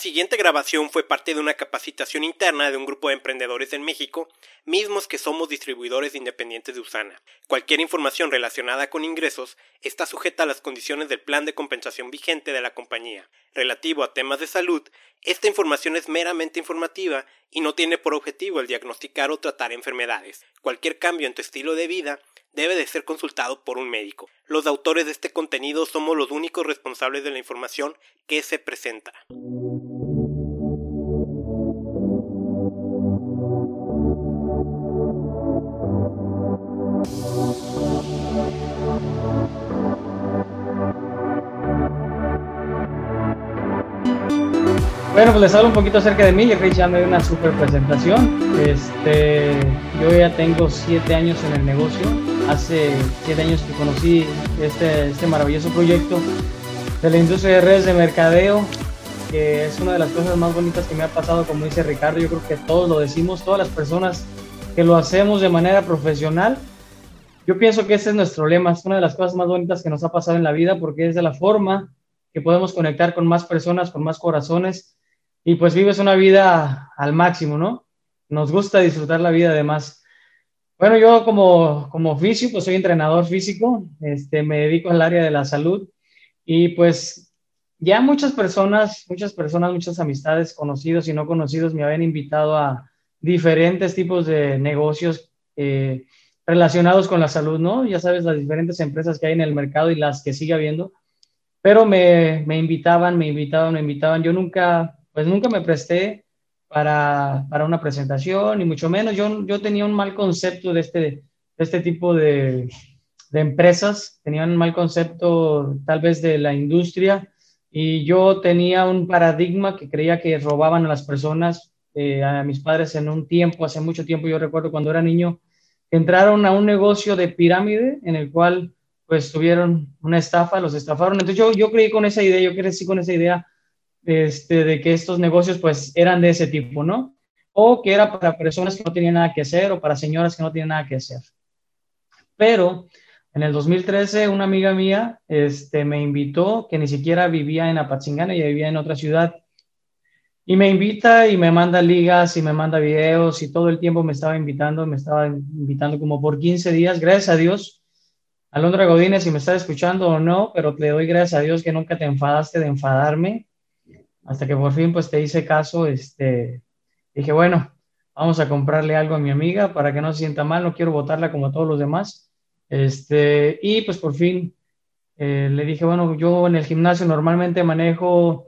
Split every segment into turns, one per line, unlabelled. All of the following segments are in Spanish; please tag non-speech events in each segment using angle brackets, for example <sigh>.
siguiente grabación fue parte de una capacitación interna de un grupo de emprendedores en México, mismos que somos distribuidores independientes de Usana. Cualquier información relacionada con ingresos está sujeta a las condiciones del plan de compensación vigente de la compañía. Relativo a temas de salud, esta información es meramente informativa y no tiene por objetivo el diagnosticar o tratar enfermedades. Cualquier cambio en tu estilo de vida debe de ser consultado por un médico. Los autores de este contenido somos los únicos responsables de la información que se presenta.
Bueno, pues les hablo un poquito acerca de mí. Ya Rich ya me dio una super presentación. Este, yo ya tengo siete años en el negocio. Hace siete años que conocí este, este maravilloso proyecto de la industria de redes de mercadeo, que es una de las cosas más bonitas que me ha pasado, como dice Ricardo. Yo creo que todos lo decimos, todas las personas que lo hacemos de manera profesional. Yo pienso que ese es nuestro lema, es una de las cosas más bonitas que nos ha pasado en la vida porque es de la forma que podemos conectar con más personas, con más corazones y pues vives una vida al máximo, ¿no? Nos gusta disfrutar la vida además. Bueno, yo como, como oficio, pues soy entrenador físico, este, me dedico al área de la salud y pues ya muchas personas, muchas personas, muchas amistades, conocidos y no conocidos me habían invitado a diferentes tipos de negocios eh, relacionados con la salud, ¿no? Ya sabes, las diferentes empresas que hay en el mercado y las que sigue habiendo, pero me, me invitaban, me invitaban, me invitaban. Yo nunca pues nunca me presté para, para una presentación, ni mucho menos. Yo, yo tenía un mal concepto de este, este tipo de, de empresas, tenía un mal concepto tal vez de la industria y yo tenía un paradigma que creía que robaban a las personas, eh, a mis padres en un tiempo, hace mucho tiempo, yo recuerdo cuando era niño, entraron a un negocio de pirámide en el cual pues tuvieron una estafa, los estafaron. Entonces yo, yo creí con esa idea, yo crecí con esa idea este, de que estos negocios pues eran de ese tipo, ¿no? O que era para personas que no tenían nada que hacer o para señoras que no tienen nada que hacer. Pero en el 2013 una amiga mía este, me invitó, que ni siquiera vivía en Apatzingán, ella vivía en otra ciudad, y me invita y me manda ligas y me manda videos y todo el tiempo me estaba invitando, me estaba invitando como por 15 días, gracias a Dios. Alondra Godínez, si me está escuchando o no, pero le doy gracias a Dios que nunca te enfadaste de enfadarme hasta que por fin pues te hice caso, este, dije, bueno, vamos a comprarle algo a mi amiga para que no se sienta mal, no quiero votarla como todos los demás. Este, y pues por fin eh, le dije, bueno, yo en el gimnasio normalmente manejo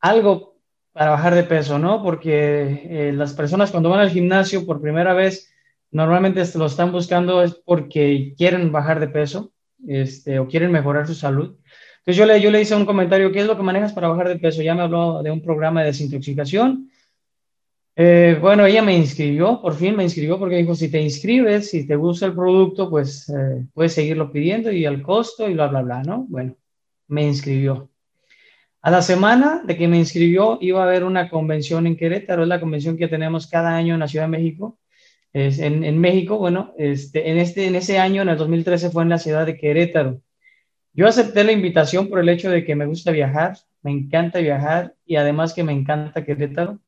algo para bajar de peso, ¿no? Porque eh, las personas cuando van al gimnasio por primera vez, normalmente lo están buscando es porque quieren bajar de peso este, o quieren mejorar su salud. Yo le, yo le hice un comentario, ¿qué es lo que manejas para bajar de peso? Ya me habló de un programa de desintoxicación. Eh, bueno, ella me inscribió, por fin me inscribió porque dijo, si te inscribes, si te gusta el producto, pues eh, puedes seguirlo pidiendo y al costo y bla, bla, bla, ¿no? Bueno, me inscribió. A la semana de que me inscribió iba a haber una convención en Querétaro, es la convención que tenemos cada año en la Ciudad de México. Es en, en México, bueno, este, en, este, en ese año, en el 2013, fue en la ciudad de Querétaro. Yo acepté la invitación por el hecho de que me gusta viajar, me encanta viajar y además que me encanta Querétaro.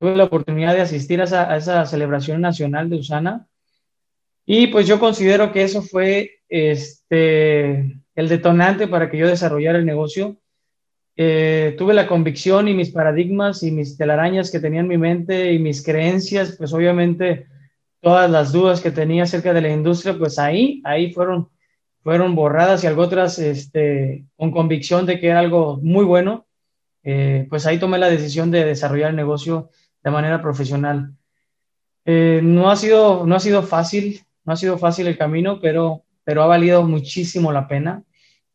Tuve la oportunidad de asistir a esa, celebración nacional de Usana y pues yo considero que eso fue este, el detonante para que yo desarrollara el negocio. Eh, tuve la convicción y mis paradigmas y mis telarañas que tenía en mi mente y mis creencias, pues obviamente todas las dudas que tenía acerca de la industria, pues ahí, ahí fueron fueron borradas y algo otras este, con convicción de que era algo muy bueno, eh, pues ahí tomé la decisión de desarrollar el negocio de manera profesional. Eh, no, ha sido, no ha sido fácil, no ha sido fácil el camino, pero, pero ha valido muchísimo la pena.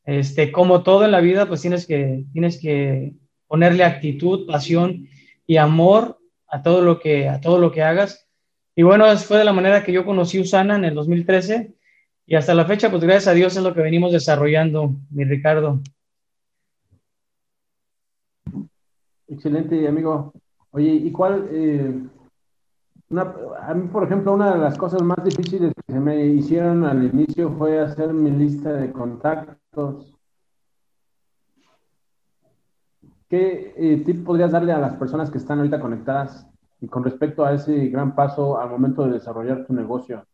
Este, como todo en la vida, pues tienes que, tienes que ponerle actitud, pasión y amor a todo lo que, a todo lo que hagas. Y bueno, fue de la manera que yo conocí Usana en el 2013 y hasta la fecha, pues gracias a Dios es lo que venimos desarrollando, mi Ricardo.
Excelente, amigo. Oye, ¿y cuál? Eh, a mí, por ejemplo, una de las cosas más difíciles que se me hicieron al inicio fue hacer mi lista de contactos. ¿qué eh, tip podrías darle a las personas que están ahorita conectadas y con respecto a ese gran paso al momento de desarrollar tu negocio?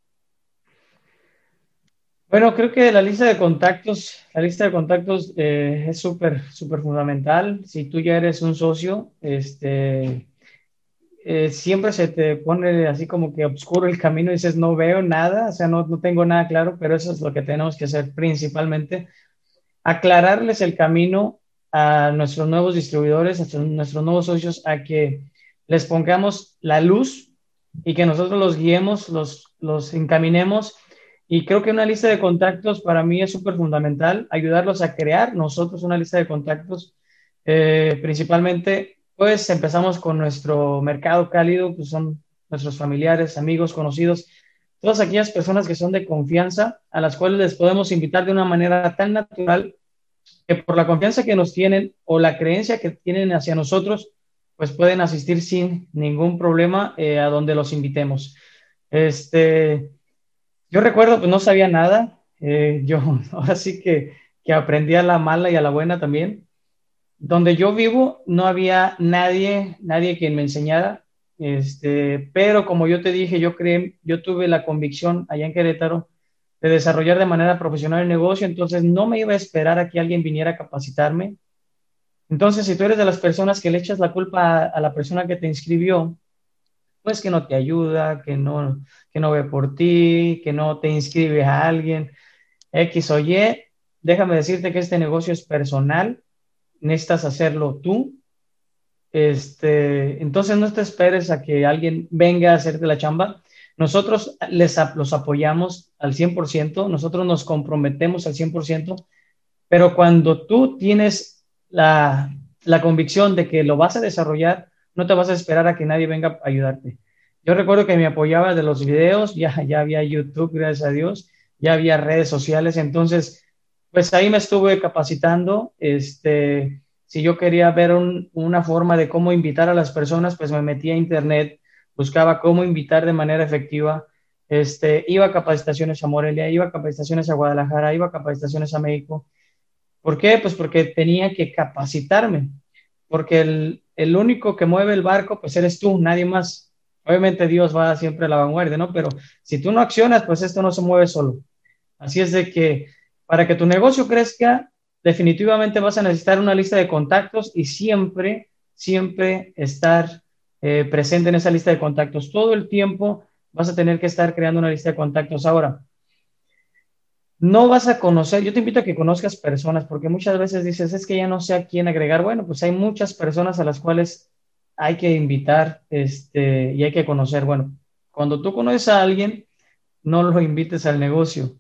Bueno, creo que la lista de contactos, la lista de contactos eh, es súper, súper fundamental. Si tú ya eres un socio, este, eh, siempre se te pone así como que oscuro el camino y dices, no veo nada, o sea, no, no tengo nada claro, pero eso es lo que tenemos que hacer principalmente, aclararles el camino a nuestros nuevos distribuidores, a nuestros nuevos socios, a que les pongamos la luz y que nosotros los guiemos, los, los encaminemos y creo que una lista de contactos para mí es súper fundamental, ayudarlos a crear nosotros una lista de contactos. Eh, principalmente, pues empezamos con nuestro mercado cálido, pues son nuestros familiares, amigos, conocidos, todas aquellas personas que son de confianza, a las cuales les podemos invitar de una manera tan natural que por la confianza que nos tienen o la creencia que tienen hacia nosotros, pues pueden asistir sin ningún problema eh, a donde los invitemos. Este, yo recuerdo, pues no sabía nada. Eh, <laughs> yo ahora sí que, que aprendí a la mala y a la buena también. Donde yo vivo no había nadie, nadie quien me enseñara. Este, pero como yo te dije, yo creé, yo tuve la convicción allá en Querétaro de desarrollar de manera profesional el negocio, entonces no me iba a esperar a que alguien viniera a capacitarme. Entonces, si tú eres de las personas que le echas la culpa a, a la persona que te inscribió, pues que no te ayuda, que no, que no ve por ti, que no te inscribes a alguien, X o Y, déjame decirte que este negocio es personal, necesitas hacerlo tú. Este, entonces no te esperes a que alguien venga a hacerte la chamba. Nosotros les, los apoyamos al 100%, nosotros nos comprometemos al 100%, pero cuando tú tienes la, la convicción de que lo vas a desarrollar, no te vas a esperar a que nadie venga a ayudarte. Yo recuerdo que me apoyaba de los videos, ya, ya había YouTube, gracias a Dios, ya había redes sociales, entonces, pues ahí me estuve capacitando, este, si yo quería ver una forma de cómo invitar a las personas, pues me metía a internet, buscaba cómo invitar de manera efectiva, este, iba a capacitaciones a Morelia, iba a capacitaciones a Guadalajara, iba a capacitaciones a México. ¿Por qué? Pues porque tenía que capacitarme, porque el, el único que mueve el barco, pues eres tú, nadie más. Obviamente Dios va siempre a la vanguardia, ¿no? Pero si tú no accionas, pues esto no se mueve solo. Así es de que para que tu negocio crezca, definitivamente vas a necesitar una lista de contactos y siempre, siempre estar eh, presente en esa lista de contactos. Todo el tiempo vas a tener que estar creando una lista de contactos. Ahora, no vas a conocer, yo te invito a que conozcas personas, porque muchas veces dices, es que ya no sé a quién agregar. Bueno, pues hay muchas personas a las cuales hay que invitar este, y hay que conocer. Bueno, cuando tú conoces a alguien, no lo invites al negocio,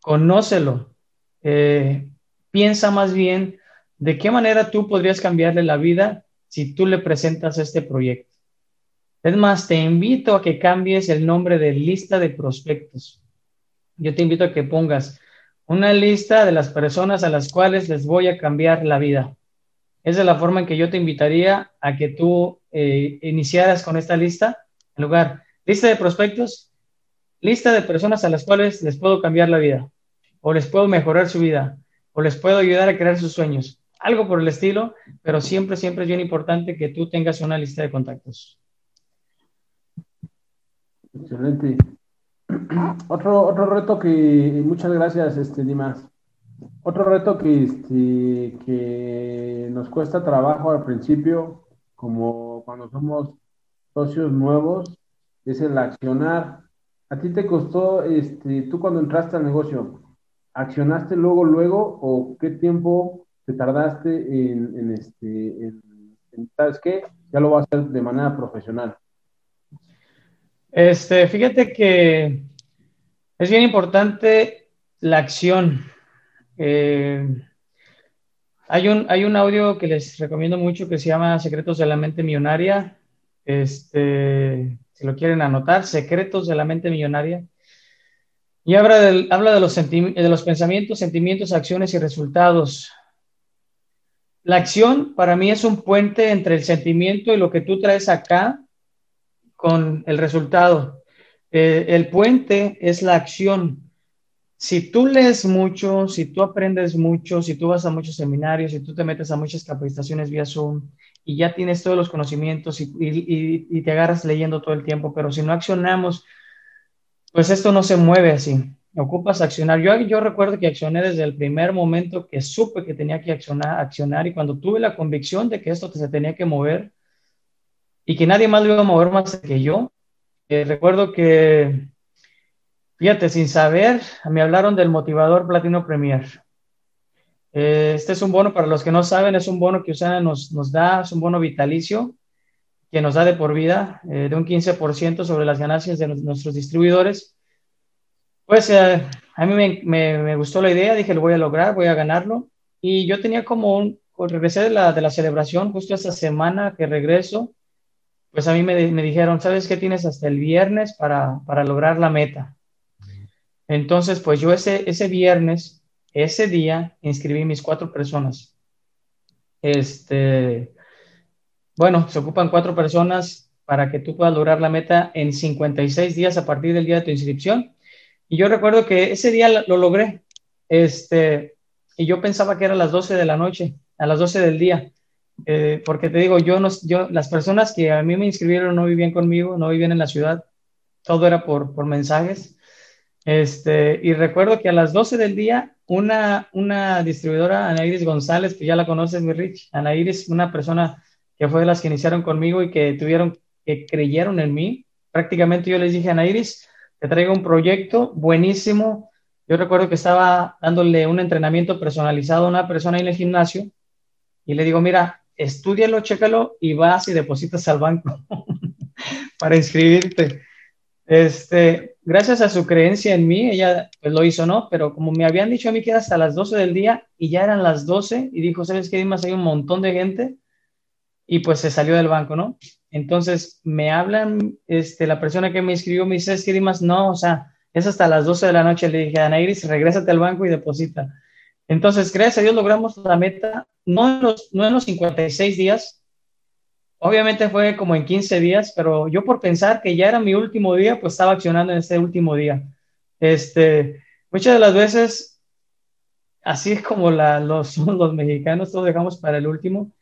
conócelo. Eh, piensa más bien de qué manera tú podrías cambiarle la vida si tú le presentas este proyecto. Es más, te invito a que cambies el nombre de lista de prospectos yo te invito a que pongas una lista de las personas a las cuales les voy a cambiar la vida. Esa es la forma en que yo te invitaría a que tú eh, iniciaras con esta lista. En lugar, lista de prospectos, lista de personas a las cuales les puedo cambiar la vida, o les puedo mejorar su vida, o les puedo ayudar a crear sus sueños. Algo por el estilo, pero siempre, siempre es bien importante que tú tengas una lista de contactos.
Excelente. <clears throat> Otro, otro reto que, muchas gracias, este, Dimas. Otro reto que, este, que nos cuesta trabajo al principio, como cuando somos socios nuevos, es el accionar. ¿A ti te costó, este, tú cuando entraste al negocio, accionaste luego, luego, o qué tiempo te tardaste en, en este, en, ¿sabes qué? Ya lo vas a hacer de manera profesional.
Este, fíjate que es bien importante la acción. Eh, hay, un, hay un audio que les recomiendo mucho que se llama Secretos de la Mente Millonaria. Este, si lo quieren anotar, Secretos de la Mente Millonaria. Y habla, habla de, los de los pensamientos, sentimientos, acciones y resultados. La acción para mí es un puente entre el sentimiento y lo que tú traes acá con el resultado. Eh, el puente es la acción. si tú lees mucho, si tú aprendes mucho, si tú vas a muchos seminarios, si tú te metes a muchas capacitaciones vía Zoom y ya tienes todos los conocimientos y, te agarras leyendo todo el tiempo, pero si no accionamos, pues esto no se mueve así. Ocupas accionar. Yo, yo recuerdo que accioné desde el primer momento que supe que tenía que accionar, accionar y cuando tuve la convicción de que esto se tenía que mover y que nadie más lo iba a mover más que yo. Eh, recuerdo que Fíjate, sin saber, me hablaron del motivador Platino Premier. Eh, este es un bono, para los que no saben, es un bono que Usana nos, nos da, es un bono vitalicio que nos da de por vida eh, de un 15% sobre las ganancias de nuestros distribuidores. Pues eh, a mí me, me, gustó la idea, dije, lo voy a lograr, voy a ganarlo. Y yo tenía como un, regresé de la, de la celebración, justo esta semana que regreso, pues a mí me, dijeron, ¿sabes qué tienes hasta el viernes para, para lograr la meta? Entonces, pues yo ese, ese viernes, ese día, inscribí mis cuatro personas. Este, bueno, se ocupan cuatro personas para que tú puedas lograr la meta en 56 días a partir del día de tu inscripción. Y yo recuerdo que ese día lo, logré. Este, y yo pensaba que era a las 12 de la noche, a las 12 del día. Eh, porque te digo, yo, no, yo, las personas que a mí me inscribieron no vivían conmigo, no vivían en la ciudad, todo era por, por mensajes. Este, y recuerdo que a las 12 del día, una, una distribuidora, Ana Iris González, que ya la conoces, mi Rich, Ana Iris, una persona que fue de las que iniciaron conmigo y que tuvieron, que creyeron en mí. Prácticamente yo les dije, Ana Iris, te traigo un proyecto buenísimo. Yo recuerdo que estaba dándole un entrenamiento personalizado a una persona en el gimnasio y le digo, mira, estudialo, chécalo y vas y depositas al banco <laughs> para inscribirte. Este, gracias a su creencia en mí, ella pues lo hizo, ¿no? Pero como me habían dicho a mí que era hasta las 12 del día y ya eran las 12 y dijo, ¿sabes qué, Dimas? Hay un montón de gente y pues se salió del banco, ¿no? Entonces me hablan, este, la persona que me escribió me dice, ¿es que Dimas? No, o sea, es hasta las 12 de la noche. Le dije, Ana Iris, regrésate al banco y deposita. Entonces, gracias a Dios logramos la meta, no en los, no en los 56 días, Obviamente fue como en 15 días, pero yo por pensar que ya era mi último día, pues estaba accionando en ese último día. Este, muchas de las veces, así es como la, los, <laughs> los mexicanos, todos dejamos para el último.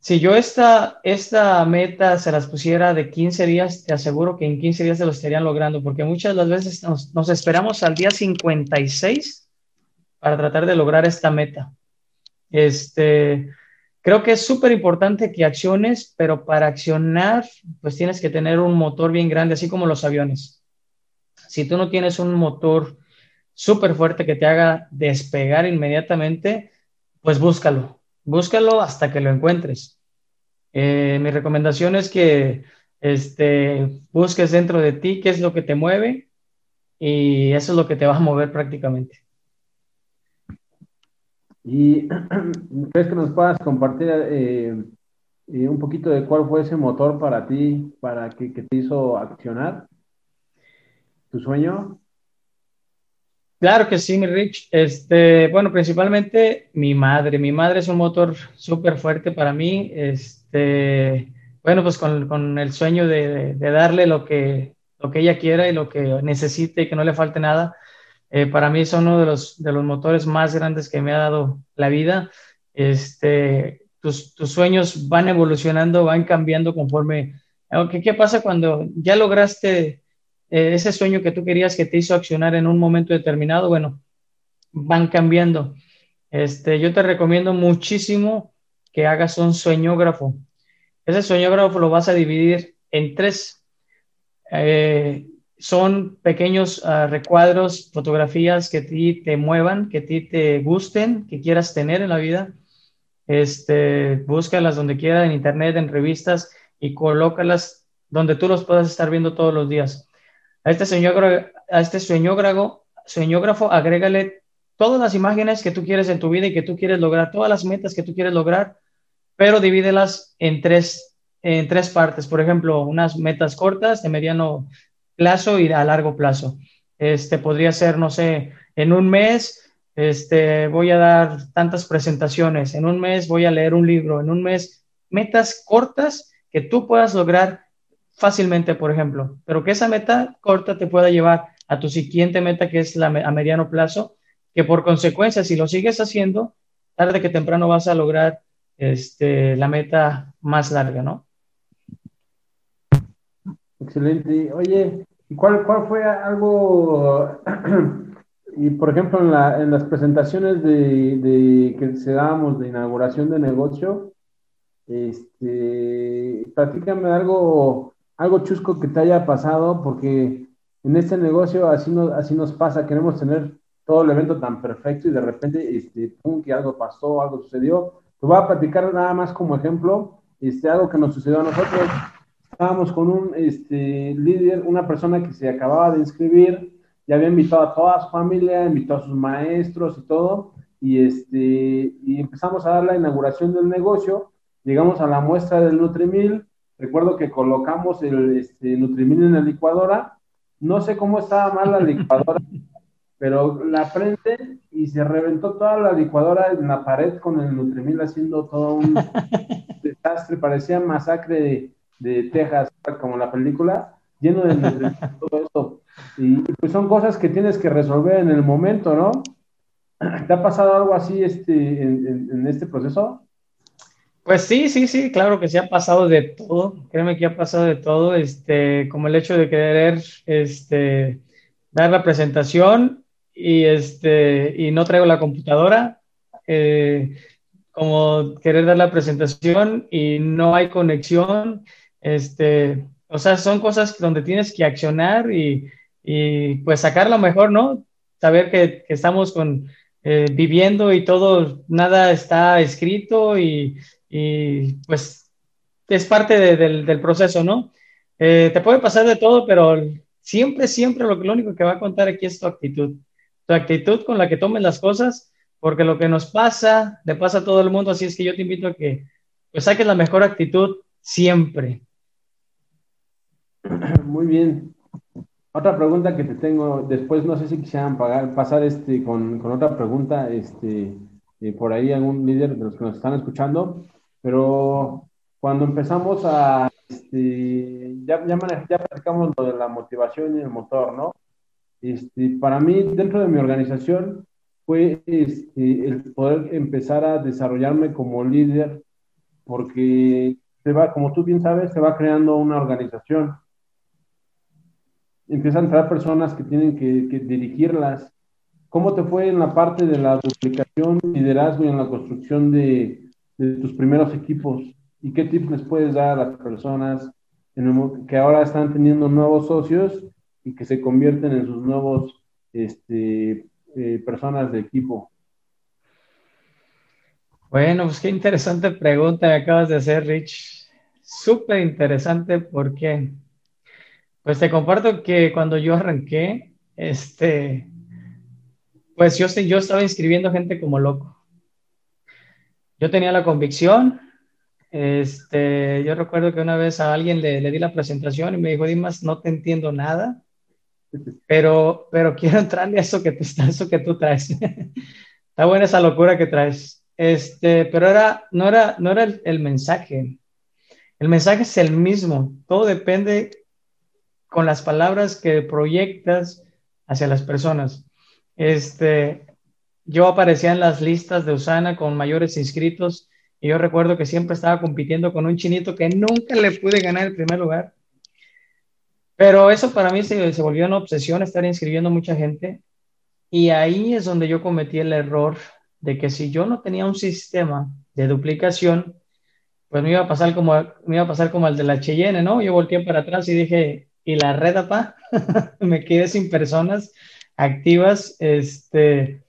Si yo esta, esta meta se las pusiera de 15 días, te aseguro que en 15 días se lo estarían logrando, porque muchas de las veces nos, esperamos al día 56 para tratar de lograr esta meta. Este, Creo que es súper importante que acciones, pero para accionar, pues tienes que tener un motor bien grande, así como los aviones. Si tú no tienes un motor súper fuerte que te haga despegar inmediatamente, pues búscalo, búscalo hasta que lo encuentres. Eh, mi recomendación es que este, busques dentro de ti qué es lo que te mueve y eso es lo que te va a mover prácticamente.
¿Y <clears throat> crees que nos puedas compartir eh, eh, un poquito de cuál fue ese motor para ti, para que, te hizo accionar tu sueño?
Claro que sí, mi Rich. Este, bueno, principalmente mi madre. Mi madre es un motor súper fuerte para mí. Este, bueno, pues con, el sueño de, de, darle lo que, lo que ella quiera y lo que necesite y que no le falte nada. Eh, para mí son uno de los, de los motores más grandes que me ha dado la vida. Este, tus, tus sueños van evolucionando, van cambiando conforme... Aunque, ¿Qué pasa cuando ya lograste eh, ese sueño que tú querías que te hizo accionar en un momento determinado? Bueno, van cambiando. Este, yo te recomiendo muchísimo que hagas un sueñógrafo. Ese sueñógrafo lo vas a dividir en tres. Eh, son pequeños ah, recuadros, fotografías que ti te muevan, que ti te gusten, que quieras tener en la vida. Este, búscalas donde quiera, en internet, en revistas y colócalas donde tú los puedas estar viendo todos los días. A este sueñógrafo, a este sueñógrafo agrégale todas las imágenes que tú quieres en tu vida y que tú quieres lograr, todas las metas que tú quieres lograr, pero divídelas en tres, en tres partes. Por ejemplo, unas metas cortas, de mediano plazo y a largo plazo. Este podría ser, no sé, en un mes este, voy a dar tantas presentaciones, en un mes voy a leer un libro, en un mes, metas cortas que tú puedas lograr fácilmente, por ejemplo, pero que esa meta corta te pueda llevar a tu siguiente meta que es la, a mediano plazo, que por consecuencia, si lo sigues haciendo, tarde que temprano vas a lograr este, la meta más larga, ¿no?
Excelente. Oye, ¿y cuál, cuál fue algo, <clears throat> y por ejemplo, en, la, en las presentaciones de, de, que se dábamos de inauguración de negocio, este, platícame algo, algo chusco que te haya pasado, porque en este negocio así nos, así nos pasa, queremos tener todo el evento tan perfecto y de repente, este, pum, que algo pasó, algo sucedió. Te voy a platicar nada más como ejemplo, este, algo que nos sucedió a nosotros. Estábamos con un este, líder, una persona que se acababa de inscribir, ya había invitado a toda su familia, invitó a sus maestros y todo, y, este, y empezamos a dar la inauguración del negocio, llegamos a la muestra del Nutrimil, recuerdo que colocamos el este, Nutrimil en la licuadora, no sé cómo estaba mal la licuadora, <laughs> pero la prende y se reventó toda la licuadora en la pared con el Nutrimil haciendo todo un <laughs> desastre, parecía masacre de, Texas, como la película, lleno de <laughs> todo eso. Y pues son cosas que tienes que resolver en el momento, ¿no? ¿Te ha pasado algo así este, en, este proceso?
Pues sí, sí, sí, claro que sí ha pasado de todo. Créeme que ha pasado de todo, este, como el hecho de querer este, dar la presentación y, este, y no traigo la computadora, eh, como querer dar la presentación y no hay conexión, este, o sea, son cosas donde tienes que accionar y, y pues sacar lo mejor, ¿no? Saber que, que estamos con, eh, viviendo y todo, nada está escrito y, y pues es parte del, del, proceso, ¿no? Eh, te puede pasar de todo, pero siempre, siempre lo, lo único que va a contar aquí es tu actitud tu actitud con la que tomes las cosas, porque lo que nos pasa, le pasa a todo el mundo, así es que yo te invito a que pues, saques la mejor actitud siempre. <clears throat>
Muy bien. Otra pregunta que te tengo, después no sé si quisieran pagar, pasar este, con, con otra pregunta, este, eh, por ahí algún líder de los que nos están escuchando, pero cuando empezamos a, este, ya, ya, ya platicamos lo de la motivación y el motor, ¿no? Este, para mí, dentro de mi organización, fue este, el poder empezar a desarrollarme como líder, porque se va, como tú bien sabes, se va creando una organización. Empiezan a entrar personas que tienen que, dirigirlas. ¿Cómo te fue en la parte de la duplicación, liderazgo y en la construcción de, de tus primeros equipos? ¿Y qué tips les puedes dar a las personas que ahora están teniendo nuevos socios y que se convierten en sus nuevos este, eh, personas de equipo?
Bueno, pues qué interesante pregunta me acabas de hacer, Rich. Súper interesante porque, pues te comparto que cuando yo arranqué, este, pues yo, yo estaba inscribiendo gente como loco. Yo tenía la convicción, este, yo recuerdo que una vez a alguien le, le, di la presentación y me dijo, Dimas, no te entiendo nada pero, pero quiero entrarle a eso que, tú, eso que tú traes. <laughs> Está buena esa locura que traes. Este, pero era, no era, no era el, mensaje. El mensaje es el mismo. Todo depende con las palabras que proyectas hacia las personas. Este, yo aparecía en las listas de Usana con mayores inscritos y yo recuerdo que siempre estaba compitiendo con un chinito que nunca le pude ganar el primer lugar. Pero eso para mí se, volvió una obsesión, estar inscribiendo mucha gente. Y ahí es donde yo cometí el error de que si yo no tenía un sistema de duplicación, pues me iba a pasar como, me iba a pasar como el de la Cheyenne, ¿no? Yo volteé para atrás y dije, ¿y la red, apa? <laughs> me quedé sin personas activas, este...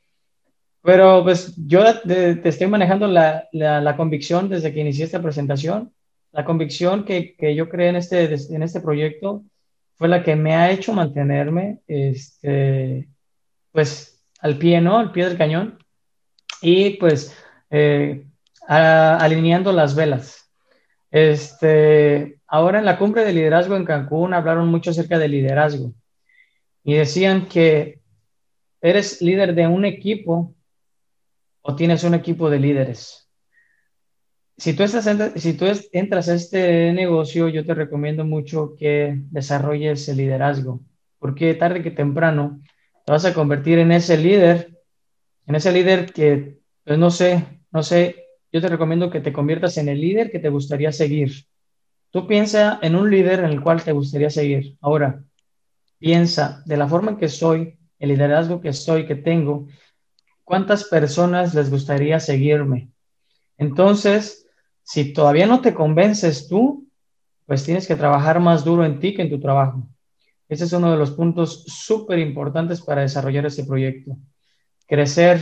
Pero pues yo te, estoy manejando la, la, la, convicción desde que inicié esta presentación, la convicción que, que yo creé en este, en este proyecto fue la que me ha hecho mantenerme, este, pues, al pie, ¿no? Al pie del cañón. Y pues, eh, alineando las velas. Este, ahora en la cumbre de liderazgo en Cancún hablaron mucho acerca de liderazgo y decían que eres líder de un equipo o tienes un equipo de líderes si tú, si tú entras a este negocio, yo te recomiendo mucho que desarrolles el liderazgo. porque tarde que temprano te vas a convertir en ese líder, en ese líder que, pues no sé, no sé, yo te recomiendo que te conviertas en el líder que te gustaría seguir. Tú piensa en un líder en el cual te gustaría seguir. Ahora, piensa de la forma en que soy, el liderazgo que soy, que tengo, ¿cuántas personas les gustaría seguirme? Entonces, si todavía no te convences tú, pues tienes que trabajar más duro en ti que en tu trabajo. Ese es uno de los puntos súper importantes para desarrollar este proyecto. Crecer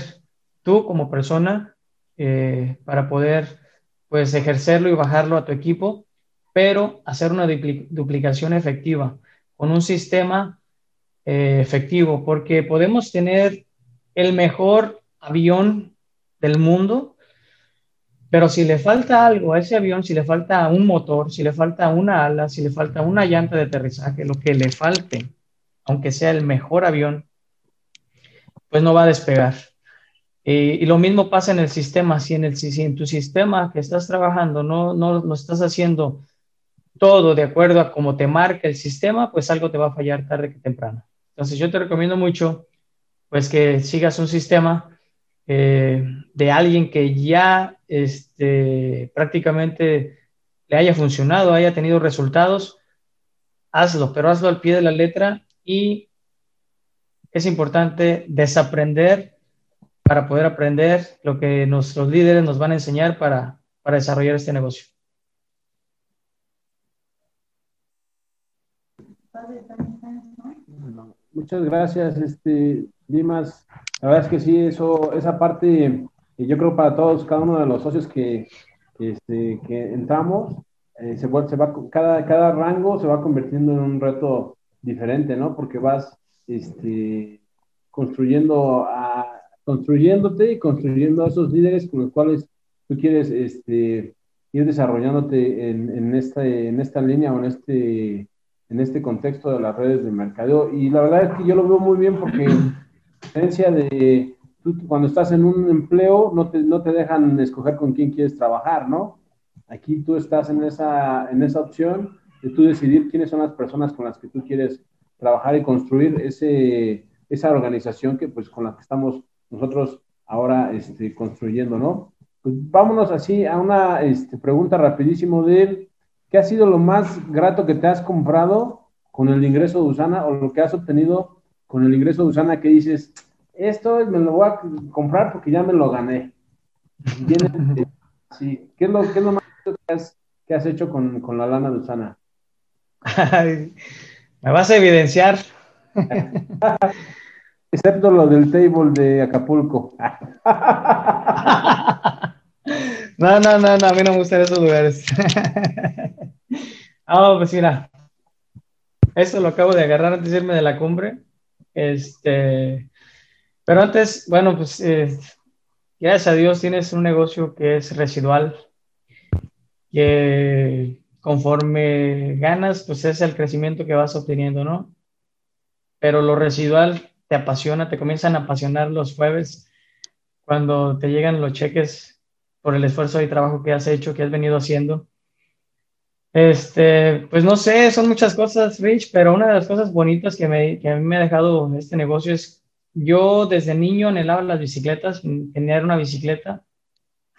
tú como persona eh, para poder pues ejercerlo y bajarlo a tu equipo, pero hacer una duplicación efectiva con un sistema eh, efectivo, porque podemos tener el mejor avión del mundo, pero si le falta algo a ese avión, si le falta un motor, si le falta una ala, si le falta una llanta de aterrizaje, lo que le falte, aunque sea el mejor avión, pues no va a despegar. y lo mismo pasa en el sistema. Si en, el, si en tu sistema que estás trabajando no, no lo estás haciendo todo de acuerdo a cómo te marca el sistema, pues algo te va a fallar tarde que temprano. Entonces yo te recomiendo mucho pues que sigas un sistema eh, de alguien que ya este, prácticamente le haya funcionado, haya tenido resultados, hazlo, pero hazlo al pie de la letra y es importante desaprender para poder aprender lo que nuestros líderes nos van a enseñar para, para desarrollar este negocio.
Muchas gracias, este, Dimas. La verdad es que sí, eso, esa parte, yo creo para todos, cada uno de los socios que, este, que entramos, eh, se, se, va, cada, cada rango se va convirtiendo en un reto diferente, ¿no? Porque vas este, construyendo a, construyéndote y construyendo a esos líderes con los cuales tú quieres este, ir desarrollándote en, en, esta, en esta línea o en este en este contexto de las redes de mercadeo. Y la verdad es que yo lo veo muy bien porque, diferencia de tú, cuando estás en un empleo, no te, no te dejan escoger con quién quieres trabajar, ¿no? Aquí tú estás en esa, en esa opción de tú decidir quiénes son las personas con las que tú quieres trabajar y construir ese, esa organización que, pues, con la que estamos nosotros ahora este, construyendo, ¿no? Pues vámonos así a una este, pregunta rapidísimo de ¿Qué ha sido lo más grato que te has comprado con el ingreso de Usana o lo que has obtenido con el ingreso de Usana que dices, esto me lo voy a comprar porque ya me lo gané? <laughs> sí. ¿Qué, es lo, ¿Qué es lo más que has, que has hecho con, con, la lana de Usana?
me vas a evidenciar. <laughs>
Excepto lo del table de Acapulco. <laughs>
no, no, no, no, a mí no me gustan esos lugares. Ah, pues mira, eso lo acabo de agarrar antes de irme de la cumbre. Este, pero antes, bueno, pues eh, gracias a Dios tienes un negocio que es residual, que conforme ganas, pues es el crecimiento que vas obteniendo, ¿no? Pero lo residual te apasiona, te comienzan a apasionar los jueves cuando te llegan los cheques por el esfuerzo y trabajo que has hecho, que has venido haciendo este, pues no sé, son muchas cosas, Rich, pero una de las cosas bonitas que, me, que a mí me ha dejado este negocio es, yo desde niño anhelaba las bicicletas, tener una bicicleta,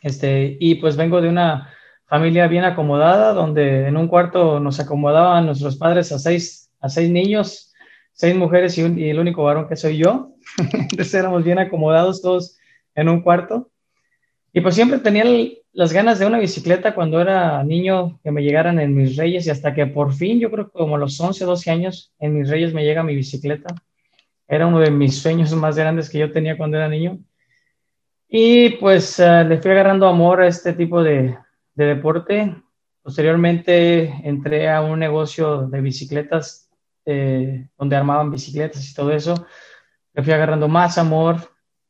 este, y pues vengo de una familia bien acomodada, donde en un cuarto nos acomodaban nuestros padres a seis, a seis niños, seis mujeres y, y el único varón que soy yo, <laughs> entonces éramos bien acomodados todos en un cuarto, y pues siempre tenía el, las ganas de una bicicleta cuando era niño que me llegaran en mis reyes y hasta que por fin, yo creo que como a los 11, 12 años, en mis reyes me llega mi bicicleta. Era uno de mis sueños más grandes que yo tenía cuando era niño. Y pues eh, le fui agarrando amor a este tipo de, de deporte. Posteriormente entré a un negocio de bicicletas eh, donde armaban bicicletas y todo eso. Le fui agarrando más amor.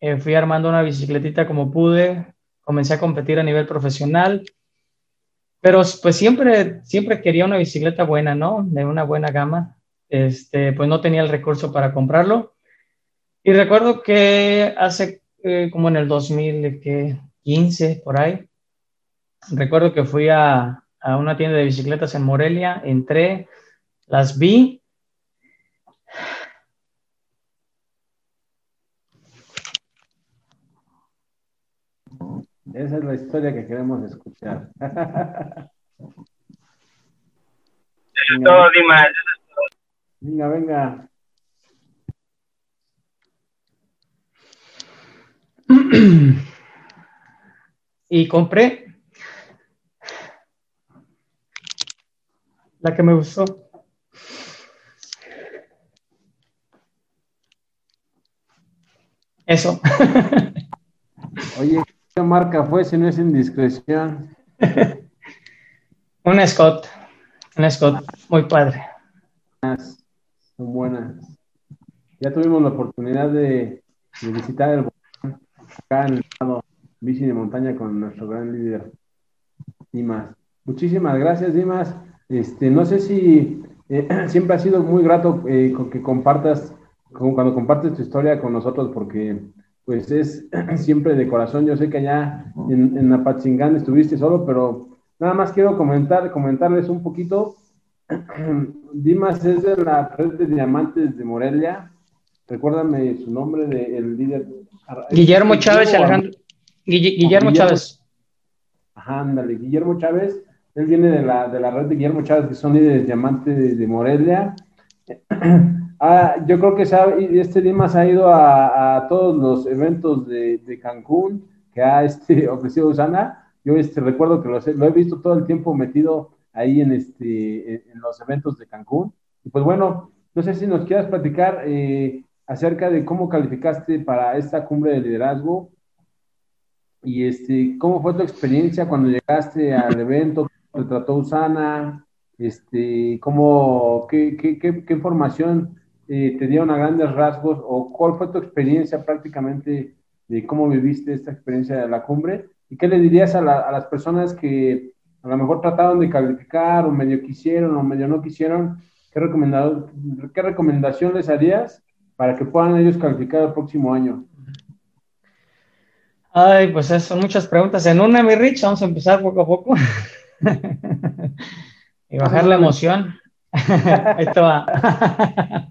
Eh, fui armando una bicicletita como pude comencé a competir a nivel profesional, pero pues siempre, siempre quería una bicicleta buena, ¿no? De una buena gama. Este, pues no tenía el recurso para comprarlo. Y recuerdo que hace eh, como en el 2015, por ahí, recuerdo que fui a, a una tienda de bicicletas en Morelia, entré, las vi,
Esa es la historia que queremos escuchar. <laughs>
todo, Dimas.
Venga, venga.
y compré la que me gustó. Eso.
Oye, ¿qué marca fue si no es indiscreción? <laughs>
Un Scott. Un Scott. Muy padre.
Son buenas. Ya tuvimos la oportunidad de, visitar el acá en el estado bici de montaña con nuestro gran líder, Dimas. Muchísimas gracias, Dimas. Este, no sé si eh, <clears throat> siempre ha sido muy grato eh, que compartas, cuando compartes tu historia con nosotros, porque pues es <clears throat> siempre de corazón. Yo sé que allá en, en Apatzingán estuviste solo, pero nada más quiero comentar, comentarles un poquito. <clears throat> Dimas es de la red de diamantes de Morelia. Recuérdame su nombre del líder.
Guillermo Chávez, Alejandro. Guillermo, Chávez.
Ajá, ándale, Guillermo Chávez. Él viene de la, de la red de Guillermo Chávez, que son líderes diamantes de, Morelia. <clears throat> ah, yo creo que este Dimas ha ido a, a todos los eventos de, de, Cancún que ha este, <laughs> ofrecido Usana. Yo este, recuerdo que lo, he visto todo el tiempo metido ahí en, este, en los eventos de Cancún. Y pues bueno, no sé si nos quieras platicar eh, acerca de cómo calificaste para esta cumbre de liderazgo y este, cómo fue tu experiencia cuando llegaste al evento, cómo te trató Usana, este, cómo, qué, qué, qué, información eh, te dieron a grandes rasgos o cuál fue tu experiencia prácticamente de cómo viviste esta experiencia de la cumbre y qué le dirías a, a las personas que a lo mejor trataron de calificar o medio quisieron o medio no quisieron, ¿qué, qué recomendación les harías para que puedan ellos calificar el próximo año?
Ay, pues son muchas preguntas. En una, mi Rich, vamos a empezar poco a poco. <laughs> y bajar la emoción. <laughs> Ahí va. <laughs>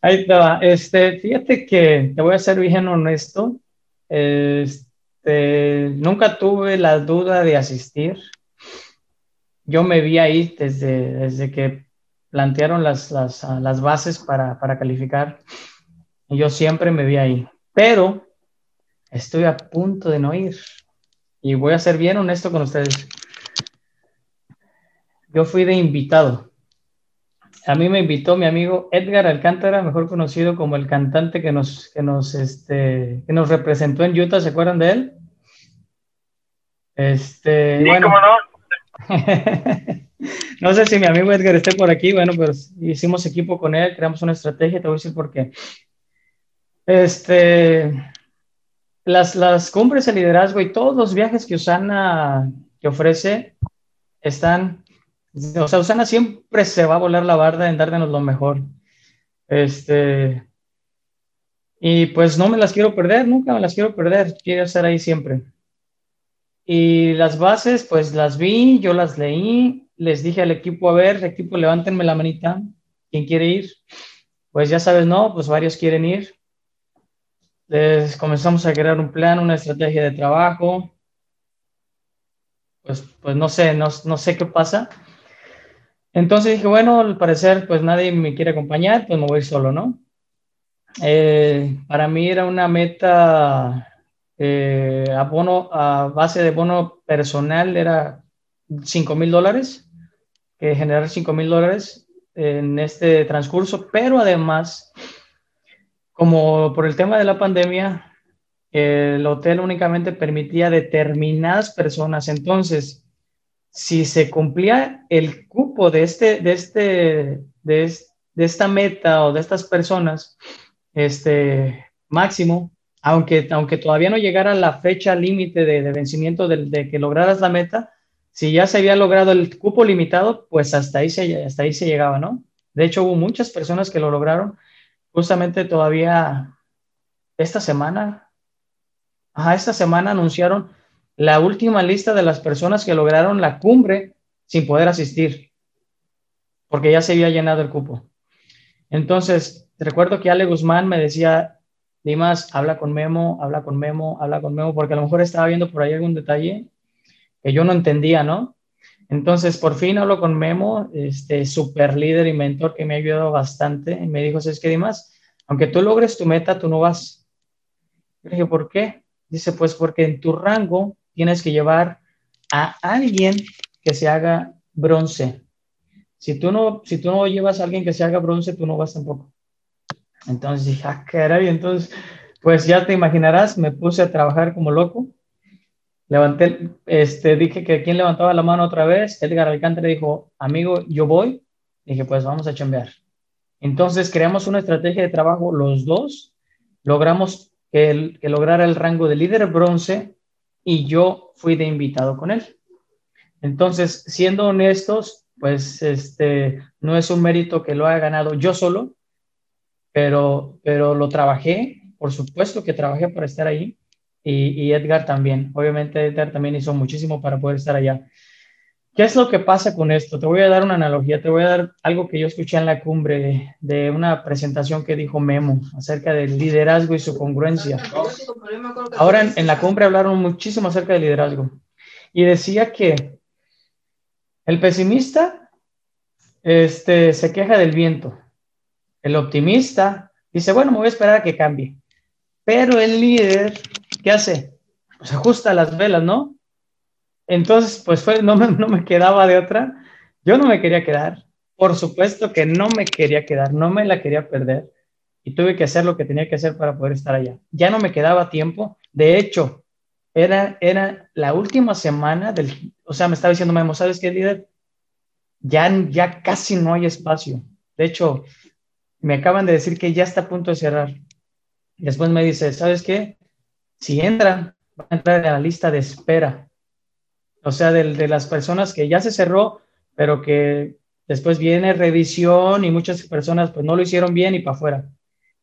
Ahí va. Este, fíjate que te voy a ser bien honesto. Este, nunca tuve la duda de asistir yo me vi ahí desde, desde que plantearon las, las, las bases para, para, calificar. Y yo siempre me vi ahí. Pero estoy a punto de no ir. Y voy a ser bien honesto con ustedes. Yo fui de invitado. A mí me invitó mi amigo Edgar Alcántara, mejor conocido como el cantante que nos, que nos, este, que nos representó en Utah. ¿Se acuerdan de él? Este,
sí, bueno, no? <laughs>
no sé si mi amigo Edgar esté por aquí. Bueno, pues hicimos equipo con él, creamos una estrategia. Te voy a decir por qué. Este, las, las cumbres de liderazgo y todos los viajes que Usana que ofrece están. O sea, Usana siempre se va a volar la barda en darnos lo mejor. Este. Y pues no me las quiero perder, nunca me las quiero perder. Quiero estar ahí siempre. Y las bases, pues las vi, yo las leí, les dije al equipo, a ver, equipo, levántenme la manita, ¿quién quiere ir? Pues ya sabes, no, pues varios quieren ir. Les comenzamos a crear un plan, una estrategia de trabajo. Pues, pues no sé, no, no sé qué pasa. Entonces dije, bueno, al parecer, pues nadie me quiere acompañar, pues me voy solo, ¿no? Eh, para mí era una meta eh, abono a base de bono personal era 5 mil dólares, que generar 5 mil dólares en este transcurso, pero además, como por el tema de la pandemia, el hotel únicamente permitía determinadas personas. Entonces, si se cumplía el cupo de, este, de, este, de, de esta meta o de estas personas, este máximo, aunque, aunque todavía no llegara la fecha límite de, vencimiento de, que lograras la meta, si ya se había logrado el cupo limitado, pues hasta ahí se, hasta ahí se llegaba, ¿no? De hecho, hubo muchas personas que lo lograron. Justamente todavía esta semana, ajá, esta semana anunciaron la última lista de las personas que lograron la cumbre sin poder asistir, porque ya se había llenado el cupo. Entonces, recuerdo que Ale Guzmán me decía, Dimas, habla con Memo, habla con Memo, habla con Memo, porque a lo mejor estaba viendo por ahí algún detalle que yo no entendía, ¿no? Entonces, por fin hablo con Memo, este super líder y mentor que me ha ayudado bastante, y me dijo, ¿sabes qué, Dimas? Aunque tú logres tu meta, tú no vas. Yo dije, ¿por qué? Dice, pues porque en tu rango tienes que llevar a alguien que se haga bronce. Si tú no, si tú no llevas a alguien que se haga bronce, tú no vas tampoco. Entonces dije, ah, caray, entonces, pues ya te imaginarás, me puse a trabajar como loco. Levanté, este, dije que quien levantaba la mano otra vez, Edgar Alcántara dijo, amigo, yo voy. Dije, pues vamos a chambear. Entonces creamos una estrategia de trabajo los dos, logramos el, que lograra el rango de líder bronce y yo fui de invitado con él. Entonces, siendo honestos, pues este no es un mérito que lo haya ganado yo solo, pero, pero lo trabajé, por supuesto que trabajé para estar ahí y, y Edgar también. Obviamente Edgar también hizo muchísimo para poder estar allá. ¿Qué es lo que pasa con esto? Te voy a dar una analogía, te voy a dar algo que yo escuché en la cumbre de una presentación que dijo Memo acerca del liderazgo y su congruencia. Ahora en, en la cumbre hablaron muchísimo acerca del liderazgo y decía que el pesimista este, se queja del viento, el optimista dice, bueno, me voy a esperar a que cambie, pero el líder, ¿qué hace? Pues ajusta las velas, ¿no? Entonces, pues fue, no, me, no me quedaba de otra. Yo no me quería quedar. Por supuesto que no me quería quedar, no me la quería perder. Y tuve que hacer lo que tenía que hacer para poder estar allá. Ya no me quedaba tiempo. De hecho, era, era la última semana del, o sea, me estaba diciendo, Memo, ¿sabes qué, líder? Ya, ya casi no hay espacio. De hecho, me acaban de decir que ya está a punto de cerrar. Después me dice, ¿sabes qué? Si entran, van a entrar en la lista de espera o sea, de, de, las personas que ya se cerró, pero que después viene revisión y muchas personas pues no lo hicieron bien y para afuera.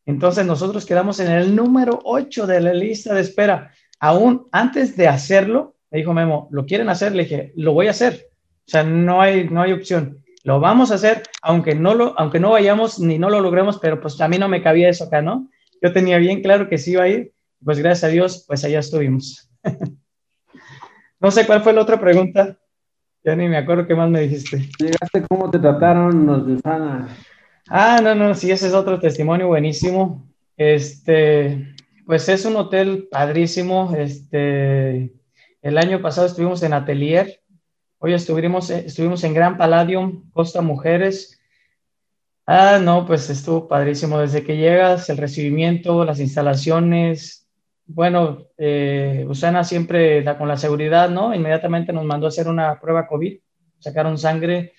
Entonces nosotros quedamos en el número 8 de la lista de espera. Aún antes de hacerlo, me dijo Memo, ¿lo quieren hacer? Le dije, lo voy a hacer. O sea, no hay, no hay opción. Lo vamos a hacer, aunque no, lo, aunque no vayamos ni no lo logremos, pero pues a mí no me cabía eso acá, ¿no? Yo tenía bien claro que sí iba a ir, pues gracias a Dios, pues allá estuvimos. <laughs> No sé cuál fue la otra pregunta. Ya ni me acuerdo qué más me dijiste.
Llegaste, ¿cómo te trataron los de Sana?
Ah, no, no, sí, ese es otro testimonio buenísimo. Este, pues es un hotel padrísimo. Este, el año pasado estuvimos en Atelier. Hoy estuvimos, estuvimos en Gran Palladium, Costa Mujeres. Ah, no, pues estuvo padrísimo. Desde que llegas, el recibimiento, las instalaciones, bueno, eh, Usana siempre da con la seguridad, ¿no? Inmediatamente nos mandó a hacer una prueba COVID, sacaron sangre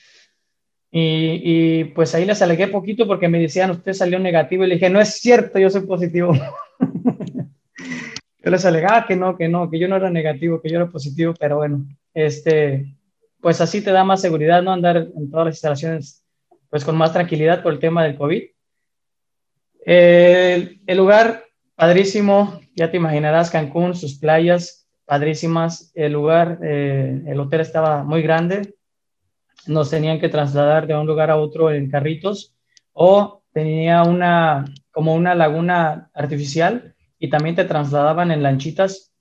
y, pues ahí les alegué poquito porque me decían, usted salió negativo y le dije, no es cierto, yo soy positivo. <laughs> yo les alegaba que no, que no, que yo no era negativo, que yo era positivo, pero bueno, este, pues así te da más seguridad, ¿no? Andar en todas las instalaciones, pues con más tranquilidad por el tema del COVID. El lugar padrísimo, ya te imaginarás Cancún, sus playas padrísimas, el lugar, eh, el hotel estaba muy grande, nos tenían que trasladar de un lugar a otro en carritos o tenía una como una laguna artificial y también te trasladaban en lanchitas.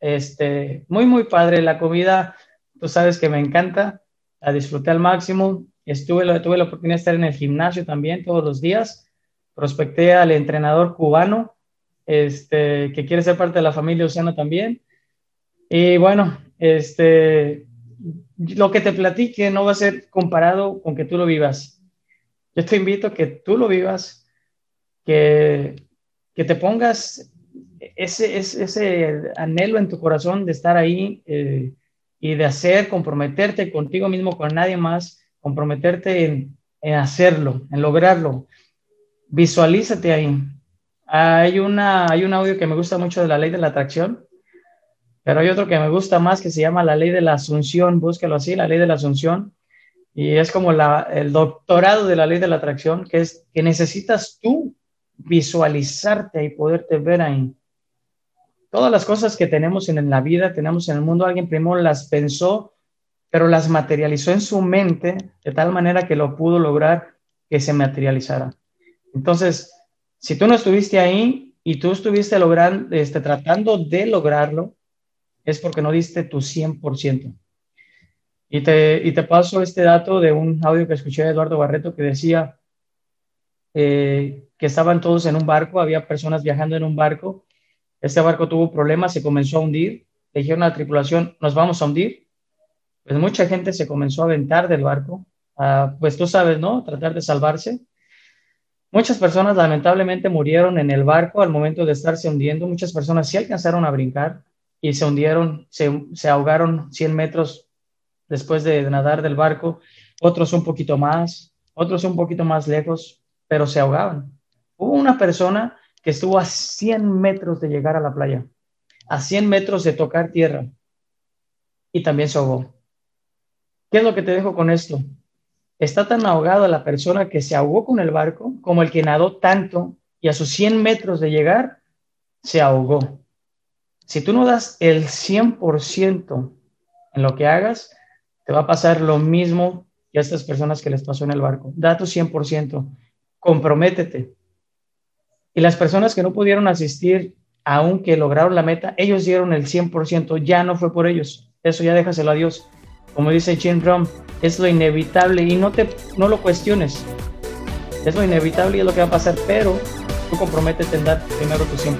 Este, muy muy padre la comida, tú sabes que me encanta, la disfruté al máximo. Estuve tuve la oportunidad de estar en el gimnasio también todos los días. Prospecté al entrenador cubano este, que quiere ser parte de la familia Oceano también. Y bueno, este, lo que te platique no va a ser comparado con que tú lo vivas. Yo te invito a que tú lo vivas, que, que te pongas ese, ese, ese, anhelo en tu corazón de estar ahí eh, y de hacer, comprometerte contigo mismo, con nadie más, comprometerte en, en hacerlo, en lograrlo. Visualízate ahí, hay, una, hay un audio que me gusta mucho de la ley de la atracción, pero hay otro que me gusta más que se llama la ley de la asunción, búscalo así, la ley de la asunción, y es como el doctorado de la ley de la atracción, que es que necesitas tú visualizarte y poderte ver ahí. Todas las cosas que tenemos en la vida, tenemos en el mundo, alguien primero las pensó, pero las materializó en su mente de tal manera que lo pudo lograr que se materializara. Entonces, si tú no estuviste ahí, y tú estuviste logrando, este, tratando de lograrlo, es porque no diste tu 100%. Y te, y te paso este dato de un audio que escuché de Eduardo Barreto que decía eh, que estaban todos en un barco, había personas viajando en un barco, este barco tuvo problemas, se comenzó a hundir, le dijeron a la tripulación, nos vamos a hundir, pues mucha gente se comenzó a aventar del barco, pues tú sabes, ¿no? Tratar de salvarse. Muchas personas lamentablemente murieron en el barco al momento de estarse hundiendo. Muchas personas sí alcanzaron a brincar y se hundieron, se, ahogaron 100 metros después de nadar del barco. Otros un poquito más, otros un poquito más lejos, pero se ahogaban. Hubo una persona que estuvo a 100 metros de llegar a la playa, a 100 metros de tocar tierra y también se ahogó. ¿Qué es lo que te dejo con esto? Está tan ahogada la persona que se ahogó con el barco como el que nadó tanto y a sus 100 metros de llegar se ahogó. Si tú no das el 100% en lo que hagas, te va a pasar lo mismo que a estas personas que les pasó en el barco. Da tu 100%, comprométete. Y las personas que no pudieron asistir, aunque lograron la meta, ellos dieron el 100%, ya no fue por ellos. Eso ya déjaselo a Dios como dice Jim Rohn, es lo inevitable y no, te, no lo cuestiones. Es lo inevitable y es lo que va a pasar, pero tú comprométete en dar primero tu 100%.